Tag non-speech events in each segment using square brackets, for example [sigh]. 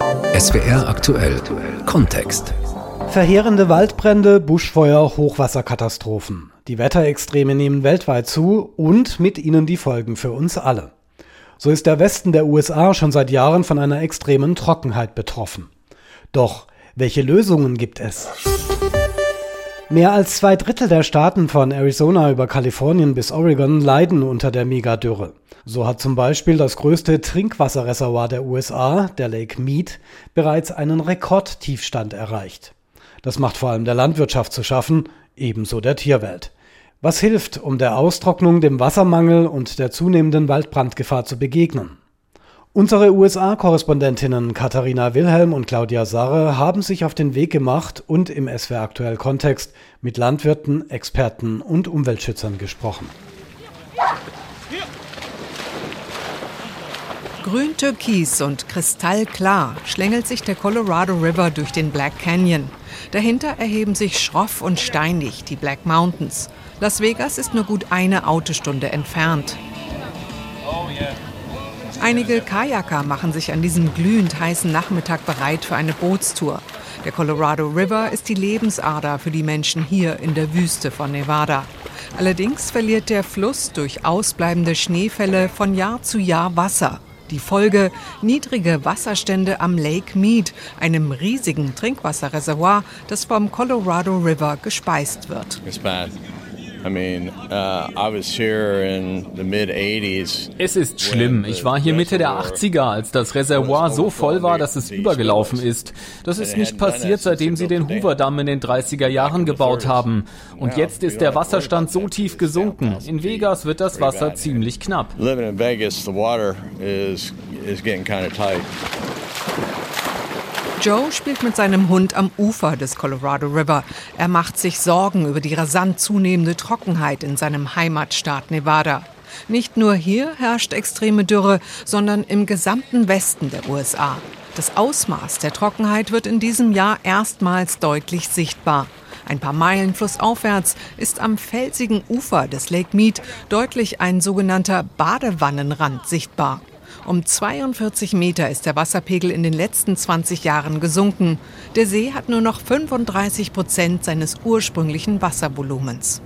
SWR aktuell Kontext. Verheerende Waldbrände, Buschfeuer, Hochwasserkatastrophen. Die Wetterextreme nehmen weltweit zu und mit ihnen die Folgen für uns alle. So ist der Westen der USA schon seit Jahren von einer extremen Trockenheit betroffen. Doch welche Lösungen gibt es? Mehr als zwei Drittel der Staaten von Arizona über Kalifornien bis Oregon leiden unter der Megadürre. So hat zum Beispiel das größte Trinkwasserreservoir der USA, der Lake Mead, bereits einen Rekordtiefstand erreicht. Das macht vor allem der Landwirtschaft zu schaffen, ebenso der Tierwelt. Was hilft, um der Austrocknung, dem Wassermangel und der zunehmenden Waldbrandgefahr zu begegnen? Unsere USA-Korrespondentinnen Katharina Wilhelm und Claudia Sarre haben sich auf den Weg gemacht und im SWR aktuell Kontext mit Landwirten, Experten und Umweltschützern gesprochen. Grün türkis und kristallklar schlängelt sich der Colorado River durch den Black Canyon. Dahinter erheben sich schroff und steinig die Black Mountains. Las Vegas ist nur gut eine Autostunde entfernt. Oh, yeah. Einige Kajaker machen sich an diesem glühend heißen Nachmittag bereit für eine Bootstour. Der Colorado River ist die Lebensader für die Menschen hier in der Wüste von Nevada. Allerdings verliert der Fluss durch ausbleibende Schneefälle von Jahr zu Jahr Wasser. Die Folge niedrige Wasserstände am Lake Mead, einem riesigen Trinkwasserreservoir, das vom Colorado River gespeist wird. Uh, es ist schlimm. Ich war hier Mitte der 80er, als das Reservoir so voll war, dass es übergelaufen ist. Das ist nicht passiert, seitdem sie den Hoover-Damm in den 30er Jahren gebaut haben. Und jetzt ist der Wasserstand so tief gesunken. In Vegas wird das Wasser ziemlich knapp. Living in Vegas, the water is, is getting kind of tight. Joe spielt mit seinem Hund am Ufer des Colorado River. Er macht sich Sorgen über die rasant zunehmende Trockenheit in seinem Heimatstaat Nevada. Nicht nur hier herrscht extreme Dürre, sondern im gesamten Westen der USA. Das Ausmaß der Trockenheit wird in diesem Jahr erstmals deutlich sichtbar. Ein paar Meilen flussaufwärts ist am felsigen Ufer des Lake Mead deutlich ein sogenannter Badewannenrand sichtbar. Um 42 Meter ist der Wasserpegel in den letzten 20 Jahren gesunken. Der See hat nur noch 35 Prozent seines ursprünglichen Wasservolumens.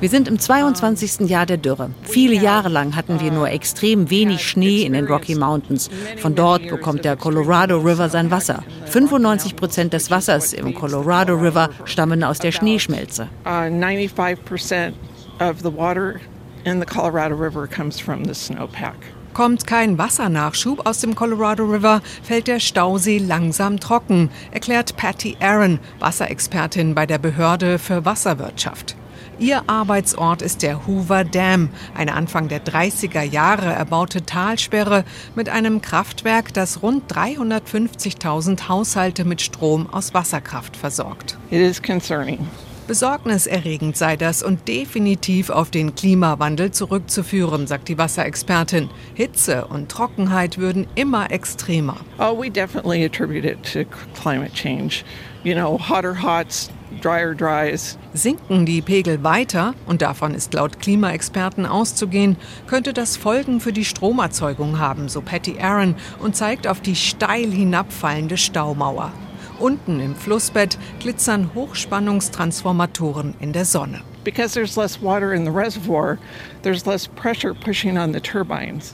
Wir sind im 22. Jahr der Dürre. Viele Jahre lang hatten wir nur extrem wenig Schnee in den Rocky Mountains. Von dort bekommt der Colorado River sein Wasser. 95 Prozent des Wassers im Colorado River stammen aus der Schneeschmelze. Uh, 95 of the water in the Colorado River comes from the snowpack. Kommt kein Wassernachschub aus dem Colorado River, fällt der Stausee langsam trocken, erklärt Patty Aaron, Wasserexpertin bei der Behörde für Wasserwirtschaft. Ihr Arbeitsort ist der Hoover Dam, eine Anfang der 30er Jahre erbaute Talsperre mit einem Kraftwerk, das rund 350.000 Haushalte mit Strom aus Wasserkraft versorgt. It is concerning. Besorgniserregend sei das und definitiv auf den Klimawandel zurückzuführen, sagt die Wasserexpertin. Hitze und Trockenheit würden immer extremer. Oh, we definitely attribute it to climate change. You know, hotter hots, drier dries. Sinken die Pegel weiter, und davon ist laut Klimaexperten auszugehen, könnte das Folgen für die Stromerzeugung haben, so Patty Aaron und zeigt auf die steil hinabfallende Staumauer. Unten im Flussbett glitzern Hochspannungstransformatoren in der Sonne.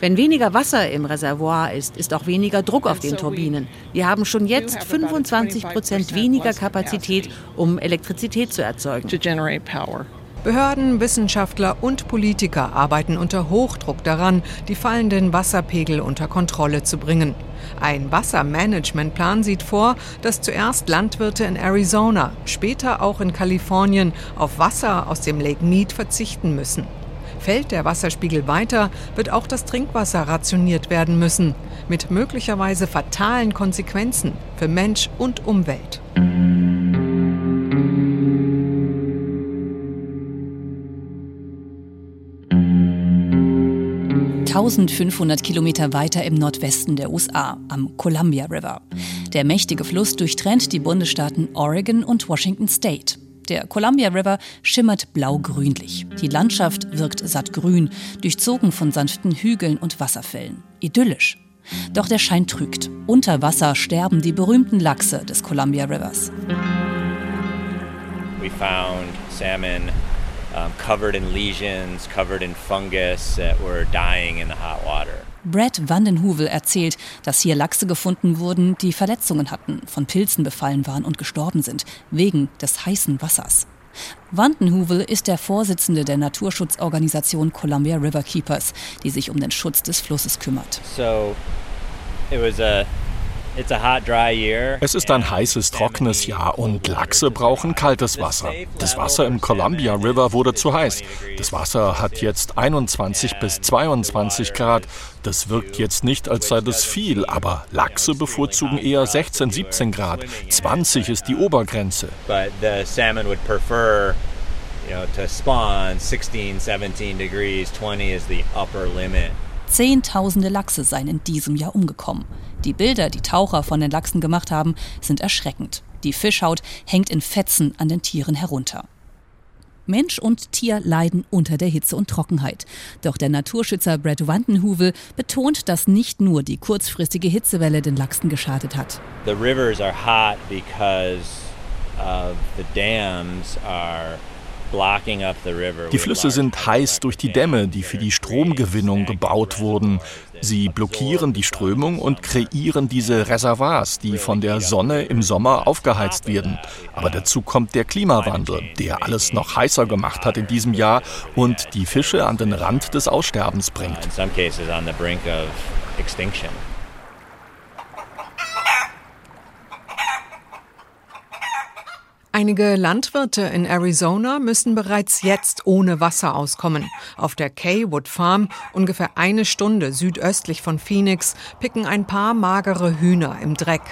Wenn weniger Wasser im Reservoir ist, ist auch weniger Druck auf den Turbinen. Wir haben schon jetzt 25 Prozent weniger Kapazität, um Elektrizität zu erzeugen. Behörden, Wissenschaftler und Politiker arbeiten unter Hochdruck daran, die fallenden Wasserpegel unter Kontrolle zu bringen. Ein Wassermanagementplan sieht vor, dass zuerst Landwirte in Arizona, später auch in Kalifornien auf Wasser aus dem Lake Mead verzichten müssen. Fällt der Wasserspiegel weiter, wird auch das Trinkwasser rationiert werden müssen, mit möglicherweise fatalen Konsequenzen für Mensch und Umwelt. 1500 Kilometer weiter im Nordwesten der USA, am Columbia River. Der mächtige Fluss durchtrennt die Bundesstaaten Oregon und Washington State. Der Columbia River schimmert blau-grünlich. Die Landschaft wirkt sattgrün, durchzogen von sanften Hügeln und Wasserfällen. Idyllisch. Doch der Schein trügt. Unter Wasser sterben die berühmten Lachse des Columbia Rivers. We found salmon um, covered in lesions, covered in fungus that were dying in the hot water. Brad Vandenhovel erzählt, dass hier Lachse gefunden wurden, die Verletzungen hatten, von Pilzen befallen waren und gestorben sind, wegen des heißen Wassers. Vandenhovel ist der Vorsitzende der Naturschutzorganisation Columbia River Keepers, die sich um den Schutz des Flusses kümmert. So, it was a es ist ein heißes, trockenes Jahr und Lachse brauchen kaltes Wasser. Das Wasser im Columbia River wurde zu heiß. Das Wasser hat jetzt 21 bis 22 Grad. Das wirkt jetzt nicht, als sei das viel, aber Lachse bevorzugen eher 16, 17 Grad. 20 ist die Obergrenze. You know, to spawn 16, 17 degrees, 20 is the upper limit. Zehntausende Lachse seien in diesem Jahr umgekommen. Die Bilder, die Taucher von den Lachsen gemacht haben, sind erschreckend. Die Fischhaut hängt in Fetzen an den Tieren herunter. Mensch und Tier leiden unter der Hitze und Trockenheit. Doch der Naturschützer Brad Wandenhuvel betont, dass nicht nur die kurzfristige Hitzewelle den Lachsen geschadet hat. The rivers are hot because of the dams are die Flüsse sind heiß durch die Dämme, die für die Stromgewinnung gebaut wurden. Sie blockieren die Strömung und kreieren diese Reservoirs, die von der Sonne im Sommer aufgeheizt werden. Aber dazu kommt der Klimawandel, der alles noch heißer gemacht hat in diesem Jahr und die Fische an den Rand des Aussterbens bringt. Einige Landwirte in Arizona müssen bereits jetzt ohne Wasser auskommen. Auf der Kaywood Farm, ungefähr eine Stunde südöstlich von Phoenix, picken ein paar magere Hühner im Dreck.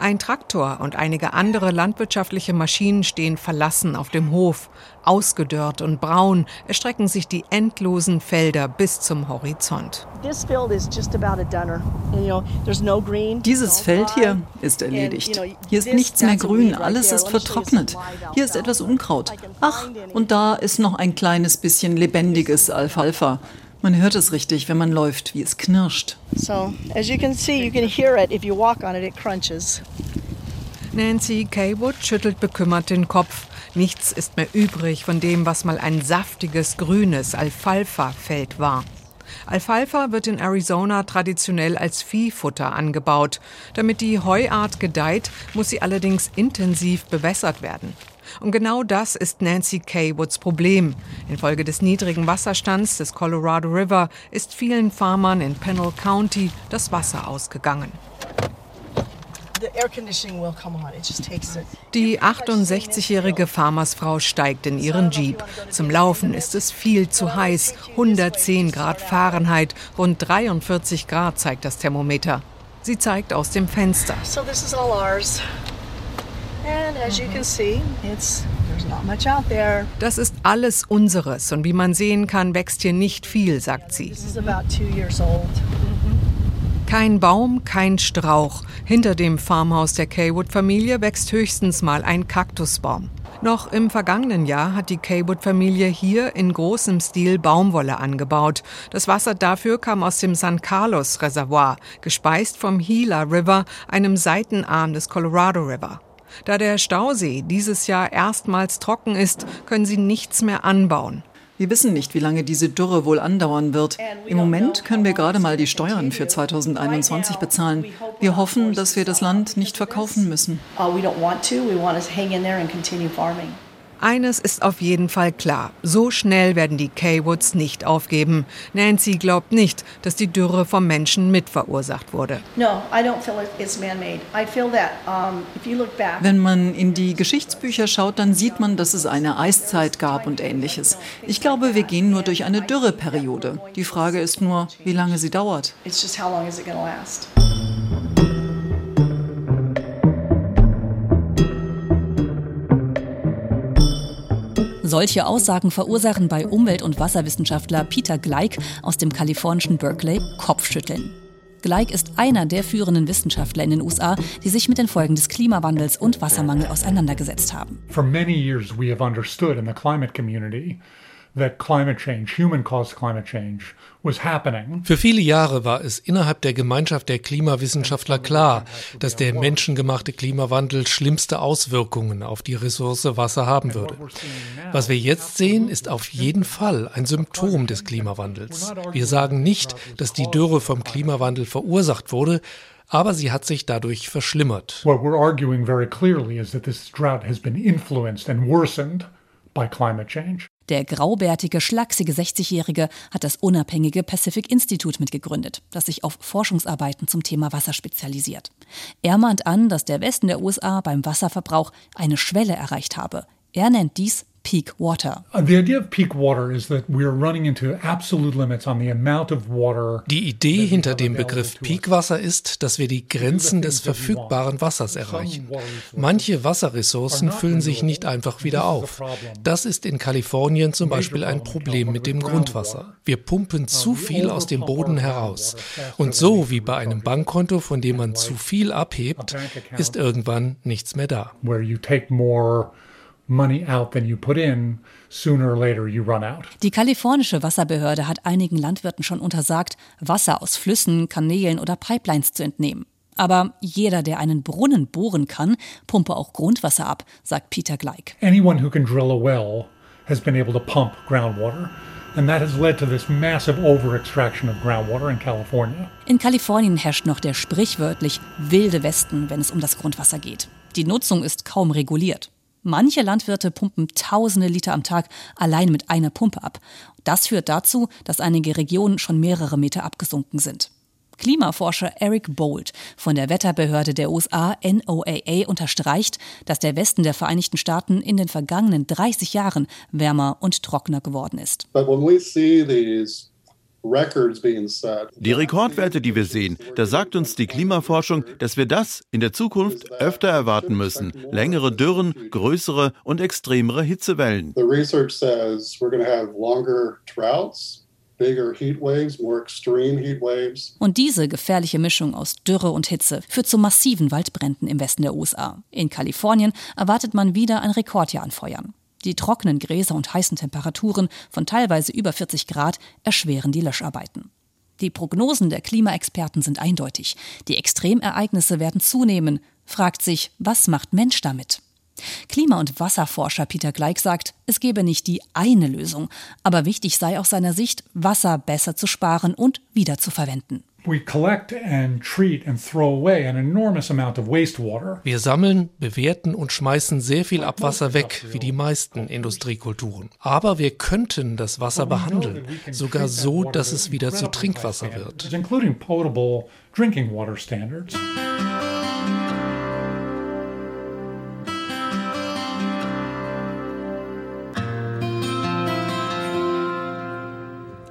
Ein Traktor und einige andere landwirtschaftliche Maschinen stehen verlassen auf dem Hof. Ausgedörrt und braun erstrecken sich die endlosen Felder bis zum Horizont. Dieses Feld hier ist erledigt. Hier ist nichts mehr grün, alles ist vertrocknet. Hier ist etwas Unkraut. Ach, und da ist noch ein kleines bisschen lebendiges Alfalfa. Man hört es richtig, wenn man läuft, wie es knirscht. So, as you can see, you can hear it if you walk on it, it crunches. Nancy Kaywood schüttelt bekümmert den Kopf. Nichts ist mehr übrig von dem, was mal ein saftiges grünes Alfalfa-Feld war. Alfalfa wird in Arizona traditionell als Viehfutter angebaut. Damit die Heuart gedeiht, muss sie allerdings intensiv bewässert werden. Und genau das ist Nancy Kaywoods Problem. Infolge des niedrigen Wasserstands des Colorado River ist vielen Farmern in Pennell County das Wasser ausgegangen. Die 68-jährige Farmersfrau steigt in ihren Jeep. Zum Laufen ist es viel zu heiß. 110 Grad Fahrenheit, rund 43 Grad zeigt das Thermometer. Sie zeigt aus dem Fenster. So this is all ours. Das ist alles unseres und wie man sehen kann, wächst hier nicht viel, sagt sie. Kein Baum, kein Strauch. Hinter dem Farmhaus der Kaywood-Familie wächst höchstens mal ein Kaktusbaum. Noch im vergangenen Jahr hat die Kaywood-Familie hier in großem Stil Baumwolle angebaut. Das Wasser dafür kam aus dem San Carlos Reservoir, gespeist vom Gila River, einem Seitenarm des Colorado River. Da der Stausee dieses Jahr erstmals trocken ist, können sie nichts mehr anbauen. Wir wissen nicht, wie lange diese Dürre wohl andauern wird. Im Moment können wir gerade mal die Steuern für 2021 bezahlen. Wir hoffen, dass wir das Land nicht verkaufen müssen. Eines ist auf jeden Fall klar. So schnell werden die Kaywoods nicht aufgeben. Nancy glaubt nicht, dass die Dürre vom Menschen mitverursacht wurde. Wenn man in die Geschichtsbücher schaut, dann sieht man, dass es eine Eiszeit gab und ähnliches. Ich glaube, wir gehen nur durch eine Dürreperiode. Die Frage ist nur, wie lange sie dauert. It's just how long is it gonna last? Solche Aussagen verursachen bei Umwelt- und Wasserwissenschaftler Peter Gleik aus dem kalifornischen Berkeley Kopfschütteln. Gleik ist einer der führenden Wissenschaftler in den USA, die sich mit den Folgen des Klimawandels und Wassermangel auseinandergesetzt haben. For many years we have understood in the climate community that climate change, human caused climate change, für viele Jahre war es innerhalb der Gemeinschaft der Klimawissenschaftler klar, dass der menschengemachte Klimawandel schlimmste Auswirkungen auf die Ressource Wasser haben würde. Was wir jetzt sehen, ist auf jeden Fall ein Symptom des Klimawandels. Wir sagen nicht, dass die Dürre vom Klimawandel verursacht wurde, aber sie hat sich dadurch verschlimmert. What we're arguing very clearly is that this drought has been influenced and worsened by climate change. Der graubärtige, schlachsige 60-Jährige hat das unabhängige Pacific Institute mitgegründet, das sich auf Forschungsarbeiten zum Thema Wasser spezialisiert. Er mahnt an, dass der Westen der USA beim Wasserverbrauch eine Schwelle erreicht habe. Er nennt dies peak water. The idea of peak water is that we are running into absolute limits on the amount of water. Die Idee hinter dem Begriff Peakwasser ist, dass wir die Grenzen des verfügbaren Wassers erreichen. Manche Wasserressourcen füllen sich nicht einfach wieder auf. Das ist in Kalifornien zum Beispiel ein Problem mit dem Grundwasser. Wir pumpen zu viel aus dem Boden heraus. Und so wie bei einem Bankkonto, von dem man zu viel abhebt, ist irgendwann nichts mehr da. Money out than you put in, sooner or later you run out. Die kalifornische Wasserbehörde hat einigen Landwirten schon untersagt, Wasser aus Flüssen, Kanälen oder Pipelines zu entnehmen. Aber jeder, der einen Brunnen bohren kann, pumpe auch Grundwasser ab, sagt Peter Gleik. Anyone who can drill a well has been able to pump groundwater. And that has led to this massive overextraction of groundwater in California. In Kalifornien herrscht noch der sprichwörtlich wilde Westen, wenn es um das Grundwasser geht. Die Nutzung ist kaum reguliert. Manche Landwirte pumpen tausende Liter am Tag allein mit einer Pumpe ab. Das führt dazu, dass einige Regionen schon mehrere Meter abgesunken sind. Klimaforscher Eric Bolt von der Wetterbehörde der USA NOAA unterstreicht, dass der Westen der Vereinigten Staaten in den vergangenen 30 Jahren wärmer und trockener geworden ist. But when we see these die Rekordwerte, die wir sehen, da sagt uns die Klimaforschung, dass wir das in der Zukunft öfter erwarten müssen. Längere Dürren, größere und extremere Hitzewellen. Und diese gefährliche Mischung aus Dürre und Hitze führt zu massiven Waldbränden im Westen der USA. In Kalifornien erwartet man wieder ein Rekordjahr an Feuern. Die trockenen Gräser und heißen Temperaturen von teilweise über 40 Grad erschweren die Löscharbeiten. Die Prognosen der Klimaexperten sind eindeutig. Die Extremereignisse werden zunehmen. Fragt sich, was macht Mensch damit? Klima- und Wasserforscher Peter Gleik sagt, es gebe nicht die eine Lösung, aber wichtig sei aus seiner Sicht, Wasser besser zu sparen und wiederzuverwenden. Wir sammeln, bewerten und schmeißen sehr viel Abwasser weg, wie die meisten Industriekulturen. Aber wir könnten das Wasser behandeln, sogar so, dass es wieder zu Trinkwasser wird.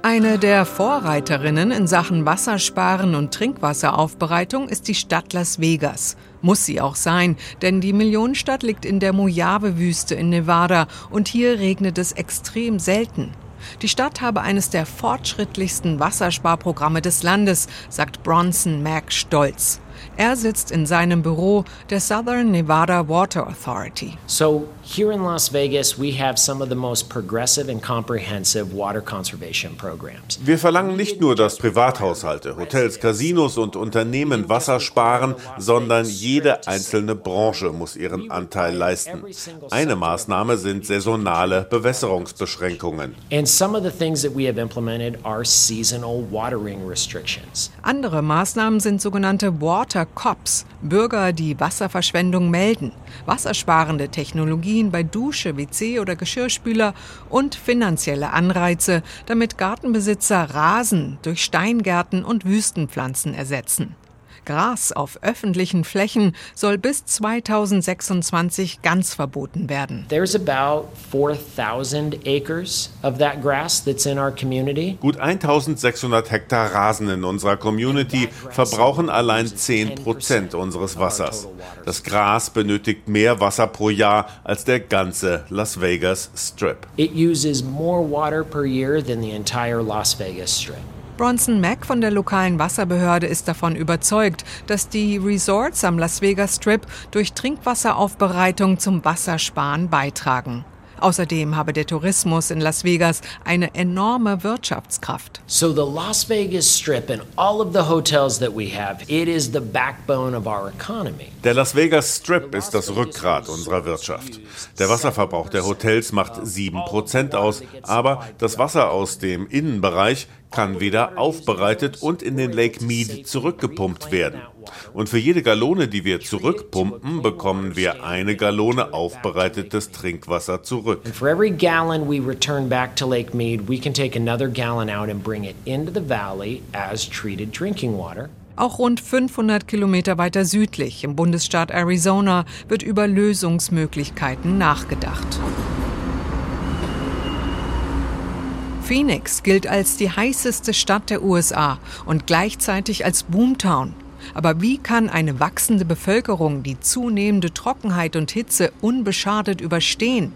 Eine der Vorreiterinnen in Sachen Wassersparen und Trinkwasseraufbereitung ist die Stadt Las Vegas. Muss sie auch sein, denn die Millionenstadt liegt in der Mojave-Wüste in Nevada und hier regnet es extrem selten. Die Stadt habe eines der fortschrittlichsten Wassersparprogramme des Landes, sagt Bronson Mack stolz. Er sitzt in seinem Büro der Southern Nevada Water Authority. So here in Las Vegas we have some of the most progressive and comprehensive water conservation programs. Wir verlangen nicht nur, dass Privathaushalte, Hotels, Casinos und Unternehmen Wasser sparen, sondern jede einzelne Branche muss ihren Anteil leisten. Eine Maßnahme sind saisonale Bewässerungsbeschränkungen. And some of the things that we have implemented are seasonal watering restrictions. Andere Maßnahmen sind sogenannte Water Cops, Bürger, die Wasserverschwendung melden, wassersparende Technologien bei Dusche, WC oder Geschirrspüler und finanzielle Anreize, damit Gartenbesitzer Rasen durch Steingärten und Wüstenpflanzen ersetzen. Gras auf öffentlichen Flächen soll bis 2026 ganz verboten werden. There's about 4000 acres of that grass that's in our community. Gut 1600 Hektar Rasen in unserer Community verbrauchen allein 10 Prozent unseres Wassers. Das Gras benötigt mehr Wasser pro Jahr als der ganze Las Vegas Strip. It uses more water per year than the entire Las Vegas Strip. Bronson Mack von der lokalen Wasserbehörde ist davon überzeugt, dass die Resorts am Las Vegas Strip durch Trinkwasseraufbereitung zum Wassersparen beitragen. Außerdem habe der Tourismus in Las Vegas eine enorme Wirtschaftskraft. So the Las Vegas Strip and all of the hotels that we have, it is the backbone of our economy. Der Las Vegas Strip ist das Rückgrat unserer Wirtschaft. Der Wasserverbrauch der Hotels macht 7% aus, aber das Wasser aus dem Innenbereich kann wieder aufbereitet und in den Lake Mead zurückgepumpt werden. Und für jede Gallone, die wir zurückpumpen, bekommen wir eine Gallone aufbereitetes Trinkwasser zurück. And for every gallon we return back to Lake Mead, we can take another gallon out and bring it into the valley as treated drinking water. Auch rund 500 Kilometer weiter südlich im Bundesstaat Arizona wird über Lösungsmöglichkeiten nachgedacht. Phoenix gilt als die heißeste Stadt der USA und gleichzeitig als Boomtown. Aber wie kann eine wachsende Bevölkerung die zunehmende Trockenheit und Hitze unbeschadet überstehen?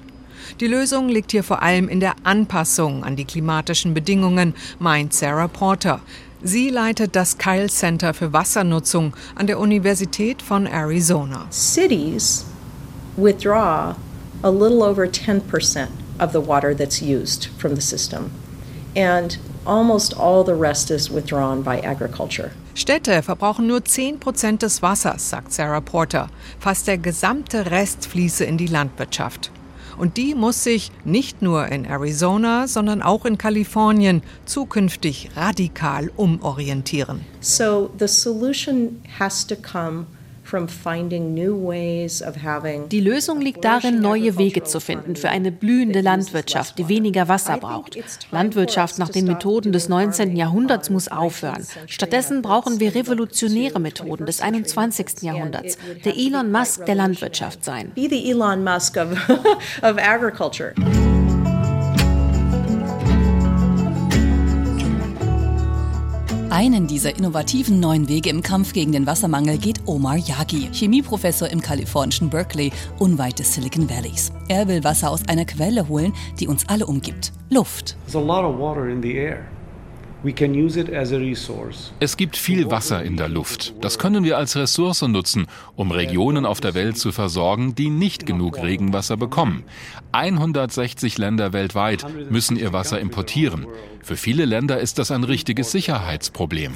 Die Lösung liegt hier vor allem in der Anpassung an die klimatischen Bedingungen, meint Sarah Porter. Sie leitet das Kyle Center für Wassernutzung an der Universität von Arizona. Cities withdraw a little over 10% of the water that's used from the system and almost all the rest is withdrawn by agriculture. Städte verbrauchen nur 10 Prozent des Wassers, sagt Sarah Porter. Fast der gesamte Rest fließe in die Landwirtschaft. Und die muss sich nicht nur in Arizona, sondern auch in Kalifornien zukünftig radikal umorientieren. So the solution has to come die Lösung liegt darin, neue Wege zu finden für eine blühende Landwirtschaft, die weniger Wasser braucht. Landwirtschaft nach den Methoden des 19. Jahrhunderts muss aufhören. Stattdessen brauchen wir revolutionäre Methoden des 21. Jahrhunderts. Der Elon Musk der Landwirtschaft sein. Be the Elon Musk of, [laughs] of agriculture. Einen dieser innovativen neuen Wege im Kampf gegen den Wassermangel geht Omar Yagi, Chemieprofessor im kalifornischen Berkeley, unweit des Silicon Valleys. Er will Wasser aus einer Quelle holen, die uns alle umgibt. Luft. Es gibt viel Wasser in der Luft. Das können wir als Ressource nutzen, um Regionen auf der Welt zu versorgen, die nicht genug Regenwasser bekommen. 160 Länder weltweit müssen ihr Wasser importieren. Für viele Länder ist das ein richtiges Sicherheitsproblem.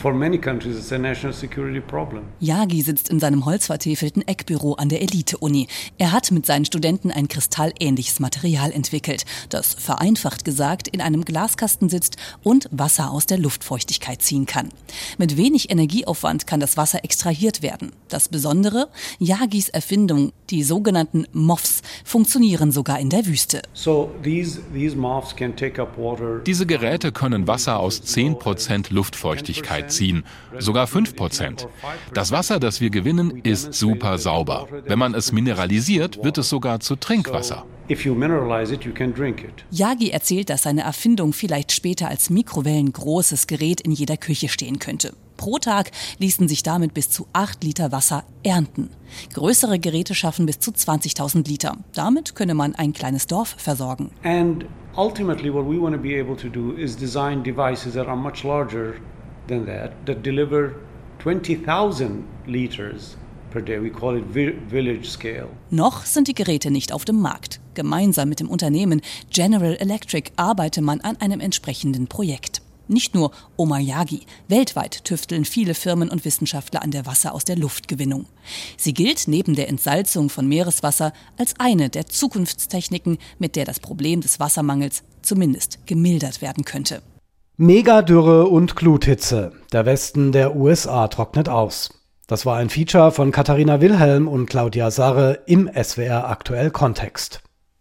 Yagi sitzt in seinem holzvertäfelten Eckbüro an der Elite-Uni. Er hat mit seinen Studenten ein kristallähnliches Material entwickelt, das vereinfacht gesagt in einem Glaskasten sitzt und Wasser aus der Luftfeuchtigkeit ziehen kann. Mit wenig Energieaufwand kann das Wasser extrahiert werden. Das Besondere, Yagis Erfindung, die sogenannten MOFs, funktionieren sogar in der Wüste. Diese Geräte können Wasser aus 10% Luftfeuchtigkeit ziehen, sogar 5%. Das Wasser, das wir gewinnen, ist super sauber. Wenn man es mineralisiert, wird es sogar zu Trinkwasser. Yagi erzählt, dass seine Erfindung vielleicht später als Mikrowellen großes Gerät in jeder Küche stehen könnte. Pro Tag ließen sich damit bis zu 8 Liter Wasser ernten. Größere Geräte schaffen bis zu 20.000 Liter. Damit könne man ein kleines Dorf versorgen. And ultimately what we want to be able to do is design devices that are much larger than that that deliver 20,000 liters per day. We call it village scale. Noch sind die Geräte nicht auf dem Markt. Gemeinsam mit dem Unternehmen General Electric arbeite man an einem entsprechenden Projekt. Nicht nur Omayagi. Weltweit tüfteln viele Firmen und Wissenschaftler an der Wasser aus der Luftgewinnung. Sie gilt neben der Entsalzung von Meereswasser als eine der Zukunftstechniken, mit der das Problem des Wassermangels zumindest gemildert werden könnte. Megadürre und Gluthitze. Der Westen der USA trocknet aus. Das war ein Feature von Katharina Wilhelm und Claudia Sarre im SWR Aktuell Kontext.